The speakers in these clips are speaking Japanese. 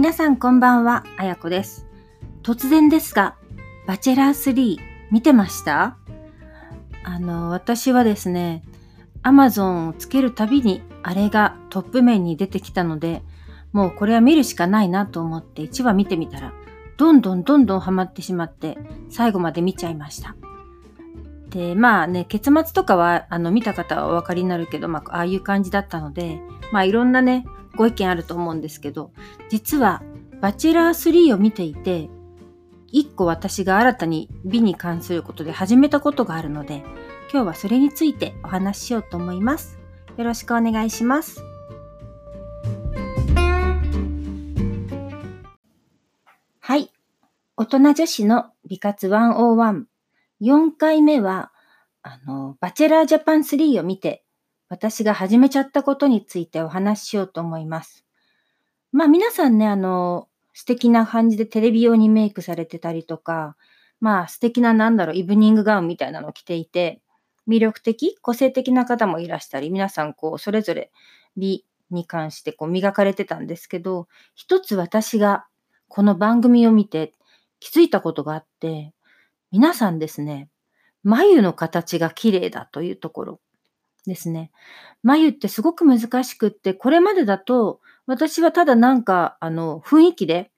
皆さんこんばんは、あやこです。突然ですが、バチェラー3見てました？あの、私はですね、アマゾンをつけるたびにあれがトップ面に出てきたので、もうこれは見るしかないなと思って1話見てみたら、どんどんどんどんハマってしまって、最後まで見ちゃいました。で、まあね、結末とかは、あの、見た方はお分かりになるけど、まあ、ああいう感じだったので、まあ、いろんなね、ご意見あると思うんですけど、実は、バチェラー3を見ていて、一個私が新たに美に関することで始めたことがあるので、今日はそれについてお話ししようと思います。よろしくお願いします。はい。大人女子の美活101。4回目は、あの、バチェラージャパン3を見て、私が始めちゃったことについてお話ししようと思います。まあ皆さんね、あの、素敵な感じでテレビ用にメイクされてたりとか、まあ素敵ななんだろう、イブニングガウンみたいなの着ていて、魅力的、個性的な方もいらしたり、皆さんこう、それぞれ美に関してこう磨かれてたんですけど、一つ私がこの番組を見て気づいたことがあって、皆さんですね、眉の形が綺麗だというところですね。眉ってすごく難しくって、これまでだと私はただなんかあの雰囲気で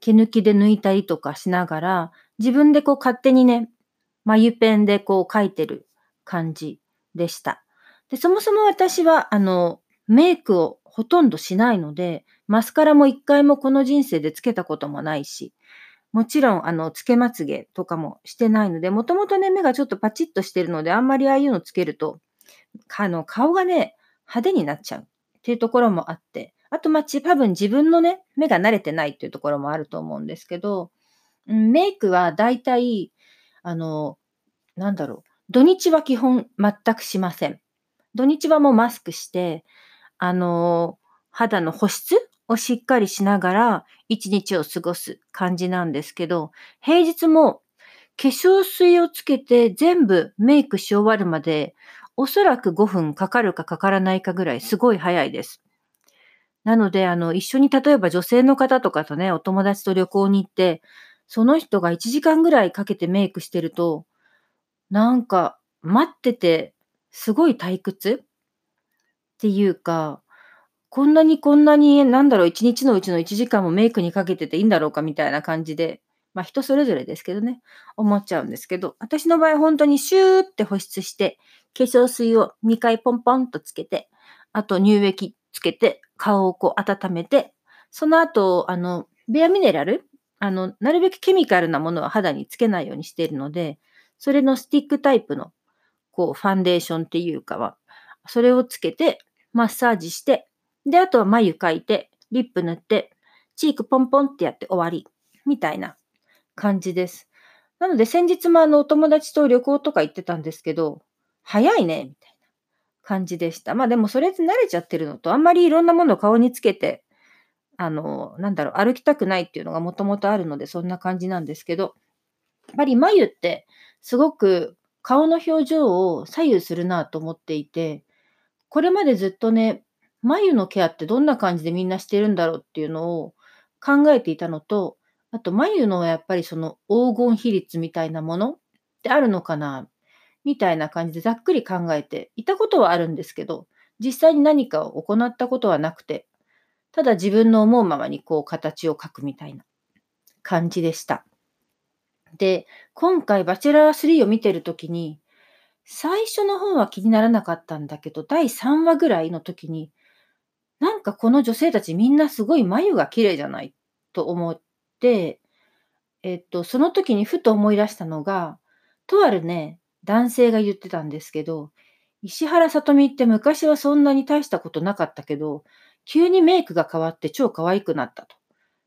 毛抜きで抜いたりとかしながら、自分でこう勝手にね、眉ペンでこう描いてる感じでした。で、そもそも私はあのメイクをほとんどしないので、マスカラも一回もこの人生でつけたこともないし、もちろん、あの、つけまつげとかもしてないので、もともとね、目がちょっとパチッとしてるので、あんまりああいうのつけると、あの、顔がね、派手になっちゃうっていうところもあって、あと、まあ、多分自分のね、目が慣れてないっていうところもあると思うんですけど、メイクは大体、あの、なんだろう、土日は基本全くしません。土日はもうマスクして、あの、肌の保湿をしっかりしながら一日を過ごす感じなんですけど、平日も化粧水をつけて全部メイクし終わるまでおそらく5分かかるかかからないかぐらいすごい早いです。なので、あの、一緒に例えば女性の方とかとね、お友達と旅行に行って、その人が1時間ぐらいかけてメイクしてると、なんか待っててすごい退屈？っていうか、こんなにこんなに、なんだろう、一日のうちの1時間もメイクにかけてていいんだろうかみたいな感じで、まあ人それぞれですけどね、思っちゃうんですけど、私の場合本当にシューって保湿して、化粧水を2回ポンポンとつけて、あと乳液つけて、顔をこう温めて、その後、あの、ベアミネラルあの、なるべくケミカルなものは肌につけないようにしているので、それのスティックタイプの、こう、ファンデーションっていうかは、それをつけて、マッサージして、で、あとは眉描いて、リップ塗って、チークポンポンってやって終わり、みたいな感じです。なので先日もあのお友達と旅行とか行ってたんですけど、早いね、みたいな感じでした。まあでもそれで慣れちゃってるのと、あんまりいろんなものを顔につけて、あの、なんだろう、歩きたくないっていうのがもともとあるので、そんな感じなんですけど、やっぱり眉ってすごく顔の表情を左右するなと思っていて、これまでずっとね、眉のケアってどんな感じでみんなしてるんだろうっていうのを考えていたのと、あと眉のやっぱりその黄金比率みたいなものってあるのかなみたいな感じでざっくり考えていたことはあるんですけど、実際に何かを行ったことはなくて、ただ自分の思うままにこう形を描くみたいな感じでした。で、今回バチェラー3を見てるときに、最初の方は気にならなかったんだけど、第3話ぐらいの時に、なんかこの女性たちみんなすごい眉が綺麗じゃないと思って、えっと、その時にふと思い出したのが、とあるね、男性が言ってたんですけど、石原さとみって昔はそんなに大したことなかったけど、急にメイクが変わって超可愛くなったと。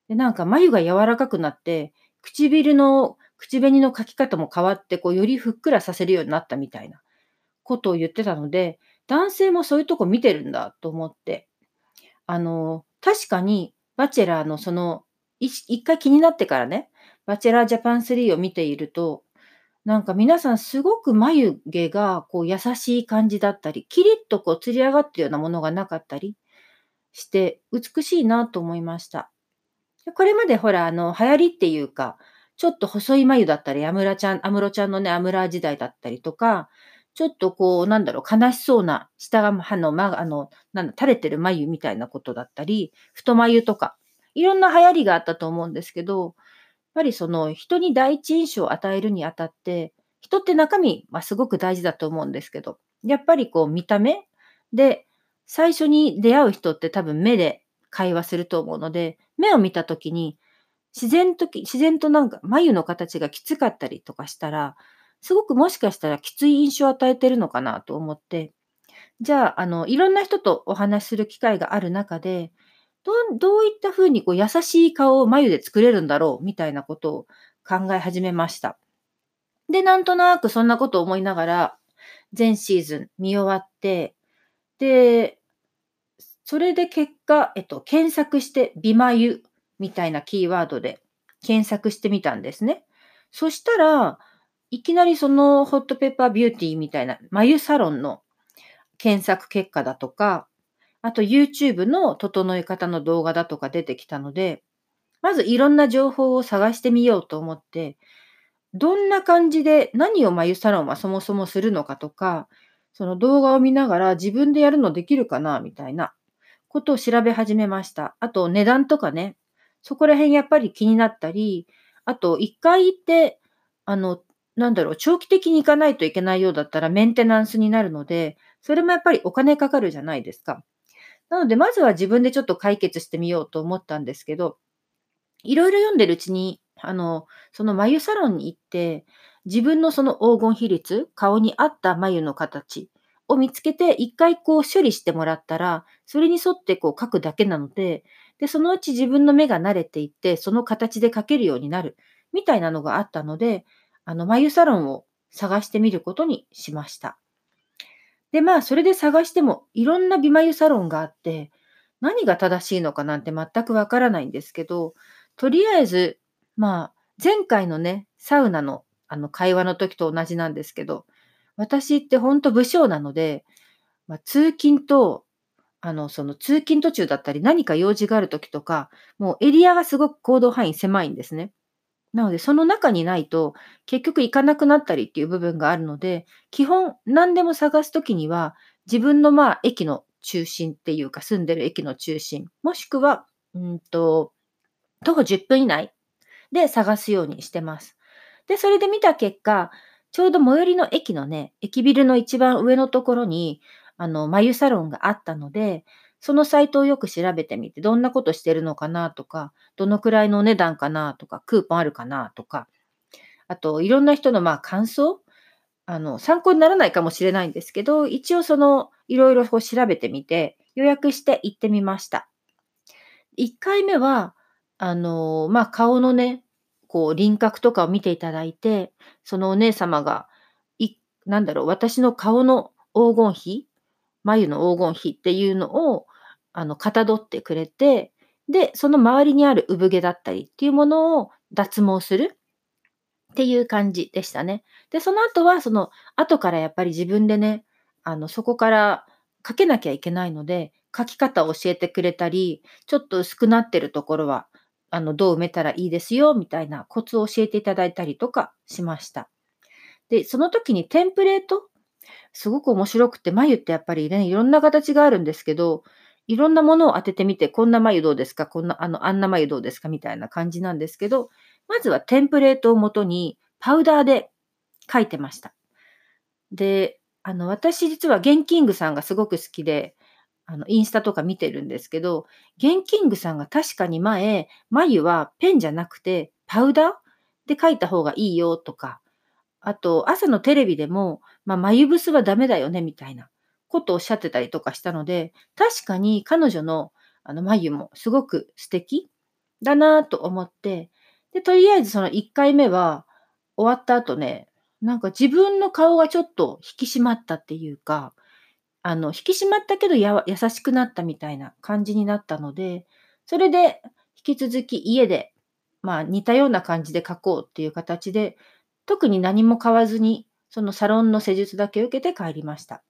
で、なんか眉が柔らかくなって、唇の、口紅の描き方も変わって、こう、よりふっくらさせるようになったみたいなことを言ってたので、男性もそういうとこ見てるんだと思って、あの、確かに、バチェラーのその、一回気になってからね、バチェラージャパン3を見ていると、なんか皆さんすごく眉毛がこう優しい感じだったり、キリッとこう吊り上がってるようなものがなかったりして、美しいなと思いました。これまでほら、あの、流行りっていうか、ちょっと細い眉だったり、アムラちゃん、アムロちゃんのね、アムラ時代だったりとか、ちょっとこう、なんだろう、悲しそうな、下が、あの、ま、あの、なんだ、垂れてる眉みたいなことだったり、太眉とか、いろんな流行りがあったと思うんですけど、ぱりその人に第一印象を与えるにあたって、人って中身はすごく大事だと思うんですけど、やっぱりこう見た目で、最初に出会う人って多分目で会話すると思うので、目を見たときに、自然と、自然となんか眉の形がきつかったりとかしたら、すごくもしかしたらきつい印象を与えてるのかなと思って、じゃあ、あの、いろんな人とお話しする機会がある中で、どうどういったふうにこう優しい顔を眉で作れるんだろうみたいなことを考え始めました。で、なんとなくそんなことを思いながら、全シーズン見終わって、で、それで結果、えっと、検索して、美眉みたいなキーワードで検索してみたんですね。そしたら、いきなりそのホットペッパービューティーみたいな眉サロンの検索結果だとか、あと YouTube の整え方の動画だとか出てきたので、まずいろんな情報を探してみようと思って、どんな感じで何を眉サロンはそもそもするのかとか、その動画を見ながら自分でやるのできるかなみたいなことを調べ始めました。あと値段とかね、そこら辺やっぱり気になったり、あと一回行って、あの、なんだろう、長期的に行かないといけないようだったらメンテナンスになるので、それもやっぱりお金かかるじゃないですか。なので、まずは自分でちょっと解決してみようと思ったんですけど、いろいろ読んでるうちに、あの、その眉サロンに行って、自分のその黄金比率、顔に合った眉の形を見つけて、一回こう処理してもらったら、それに沿ってこう描くだけなので、で、そのうち自分の目が慣れていって、その形で描けるようになる、みたいなのがあったので、あの、眉サロンを探してみることにしました。で、まあ、それで探しても、いろんな美眉サロンがあって、何が正しいのかなんて全くわからないんですけど、とりあえず、まあ、前回のね、サウナのあの会話の時と同じなんですけど、私ってほんと武将なので、まあ、通勤と、あの、その通勤途中だったり何か用事がある時とか、もうエリアがすごく行動範囲狭いんですね。なので、その中にないと、結局行かなくなったりっていう部分があるので、基本何でも探すときには、自分のまあ駅の中心っていうか、住んでる駅の中心、もしくは、うんと、徒歩10分以内で探すようにしてます。で、それで見た結果、ちょうど最寄りの駅のね、駅ビルの一番上のところに、あの、眉サロンがあったので、そのサイトをよく調べてみて、どんなことしてるのかなとか、どのくらいのお値段かなとか、クーポンあるかなとか、あと、いろんな人のまあ感想あの、参考にならないかもしれないんですけど、一応その、いろいろ調べてみて、予約して行ってみました。1回目は、あの、まあ、顔のね、こう輪郭とかを見ていただいて、そのお姉様が、いなんだろう、私の顔の黄金比、眉の黄金比っていうのを、あの、かたどってくれて、で、その周りにある産毛だったりっていうものを脱毛するっていう感じでしたね。で、その後は、その、後からやっぱり自分でね、あの、そこから書けなきゃいけないので、書き方を教えてくれたり、ちょっと薄くなってるところは、あの、どう埋めたらいいですよ、みたいなコツを教えていただいたりとかしました。で、その時にテンプレート、すごく面白くて、眉ってやっぱりね、いろんな形があるんですけど、いろんなものを当ててみて、こんな眉どうですか？こんな、あの、あんな眉どうですか？みたいな感じなんですけど、まずはテンプレートをもとに、パウダーで書いてました。で、あの、私実はゲンキングさんがすごく好きで、あの、インスタとか見てるんですけど、ゲンキングさんが確かに前、眉はペンじゃなくて、パウダーで描いた方がいいよとか、あと、朝のテレビでも、まあ、眉ブスはダメだよね、みたいなことをおっしゃってたりとかしたので、確かに彼女のあの眉もすごく素敵だなと思って、で、とりあえずその1回目は終わった後ね、なんか自分の顔がちょっと引き締まったっていうか、あの、引き締まったけどや優しくなったみたいな感じになったので、それで引き続き家で、まあ似たような感じで描こうっていう形で、特に何も買わずに、そのサロンの施術だけ受けて帰りました。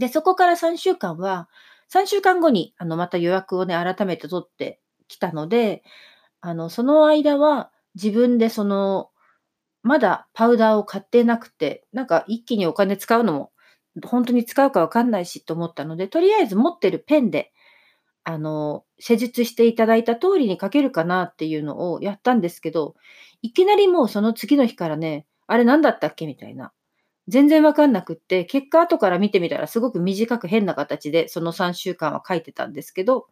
で、そこから3週間は、3週間後に、あの、また予約をね、改めて取ってきたので、あの、その間は自分でその、まだパウダーを買ってなくて、なんか一気にお金使うのも、本当に使うかわかんないしと思ったので、とりあえず持ってるペンで、あの、施術していただいた通りに書けるかなっていうのをやったんですけど、いきなりもうその次の日からね、あれ何だったっけみたいな。全然わかんなくって、結果後から見てみたらすごく短く変な形でその3週間は書いてたんですけど、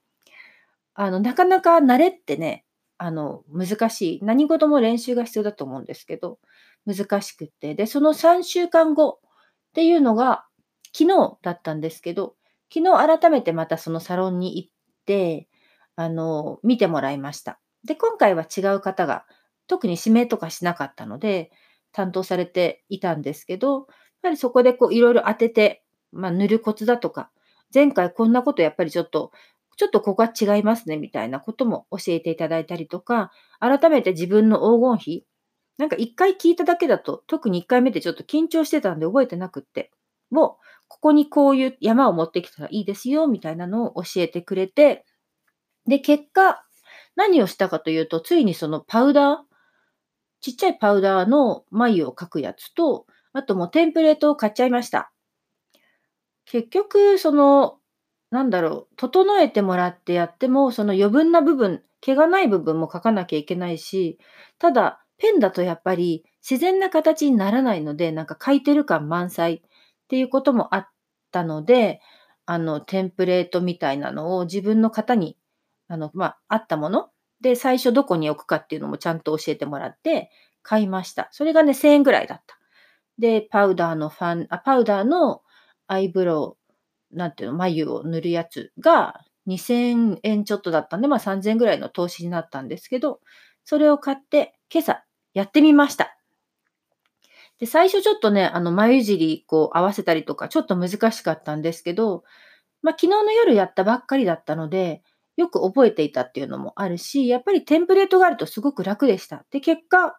あの、なかなか慣れってね、あの、難しい。何事も練習が必要だと思うんですけど、難しくって。で、その3週間後っていうのが昨日だったんですけど、昨日改めてまたそのサロンに行って、あの、見てもらいました。で、今回は違う方が、特に指名とかしなかったので、担当されていたんですけど、やはりそこでこういろいろ当てて、まあ、塗るコツだとか、前回こんなことやっぱりちょっと、ちょっとここは違いますねみたいなことも教えていただいたりとか、改めて自分の黄金比、なんか一回聞いただけだと、特に一回目でちょっと緊張してたんで覚えてなくって、もう、ここにこういう山を持ってきたらいいですよ、みたいなのを教えてくれて、で、結果、何をしたかというと、ついにそのパウダー、ちっちゃいパウダーの眉を描くやつと、あともうテンプレートを買っちゃいました。結局、その、なんだろう、整えてもらってやっても、その余分な部分、毛がない部分も描かなきゃいけないし、ただ、ペンだとやっぱり自然な形にならないので、なんか描いてる感満載っていうこともあったので、あの、テンプレートみたいなのを自分の型に、あの、まあ、あったもので、最初どこに置くかっていうのもちゃんと教えてもらって買いました。それがね、1000円ぐらいだった。で、パウダーのファン、あ、パウダーのアイブロウ、なんていうの、眉を塗るやつが2000円ちょっとだったんで、まあ3000円ぐらいの投資になったんですけど、それを買って今朝やってみました。で、最初ちょっとね、あの、眉尻こう合わせたりとか、ちょっと難しかったんですけど、まあ昨日の夜やったばっかりだったので、よく覚えていたっていうのもあるし、やっぱりテンプレートがあるとすごく楽でした。で、結果、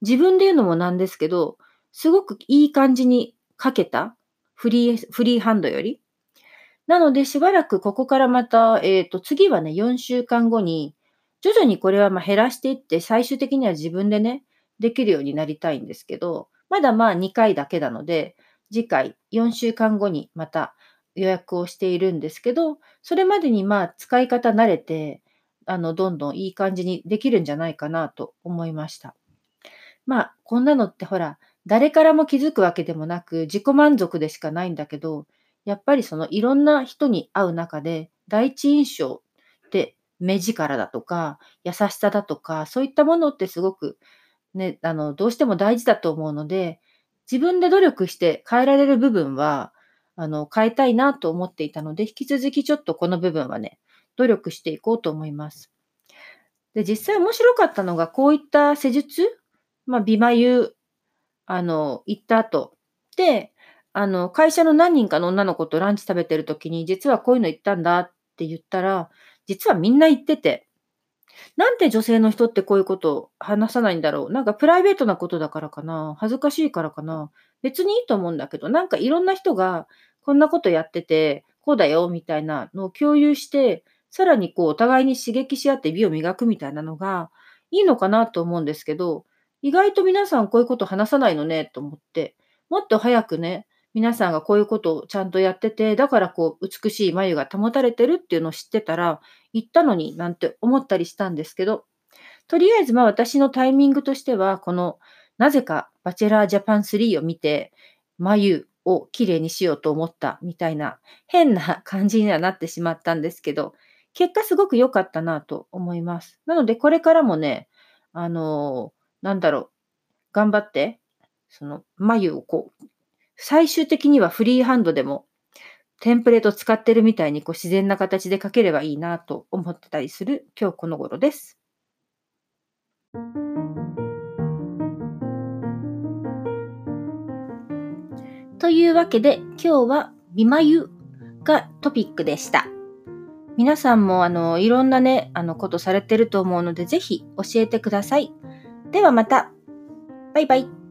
自分で言うのもなんですけど、すごくいい感じに書けた。フリー、フリーハンドより。なので、しばらくここからまた、えっ、ー、と、次はね、4週間後に、徐々にこれはま減らしていって、最終的には自分でね、できるようになりたいんですけど、まだまあ2回だけなので、次回4週間後にまた予約をしているんですけど、それまでにまあ使い方慣れて、あの、どんどんいい感じにできるんじゃないかなと思いました。まあ、こんなのってほら、誰からも気づくわけでもなく、自己満足でしかないんだけど、やっぱりそのいろんな人に会う中で、第一印象って目力だとか、優しさだとか、そういったものってすごくね、あの、どうしても大事だと思うので、自分で努力して変えられる部分は、あの、変えたいなと思っていたので、引き続きちょっとこの部分はね、努力していこうと思います。で、実際面白かったのが、こういった施術、まあ、美眉、あの、行った後で、あの、会社の何人かの女の子とランチ食べてる時に、実はこういうの行ったんだって言ったら、実はみんな行ってて、なんで女性の人ってこういうことを話さないんだろう。なんかプライベートなことだからかな。恥ずかしいからかな。別にいいと思うんだけど、なんかいろんな人がこんなことやってて、こうだよみたいなのを共有して、さらにこうお互いに刺激し合って美を磨くみたいなのがいいのかなと思うんですけど、意外と皆さんこういうこと話さないのねと思って、もっと早くね、皆さんがこういうことをちゃんとやってて、だからこう美しい眉が保たれてるっていうのを知ってたら、行ったのになんて思ったりしたんですけど、とりあえずまあ私のタイミングとしては、このなぜかバチェラージャパン3を見て、眉をきれいにしようと思ったみたいな変な感じにはなってしまったんですけど、結果すごく良かったなと思います。なのでこれからもね、あのー、なんだろう、頑張って、その眉をこう最終的にはフリーハンドでもテンプレート使ってるみたいにこう自然な形で書ければいいなと思ってたりする今日この頃です。というわけで今日は美眉がトピックでした。皆さんもあのいろんなね、あのことされてると思うのでぜひ教えてください。ではまた。バイバイ。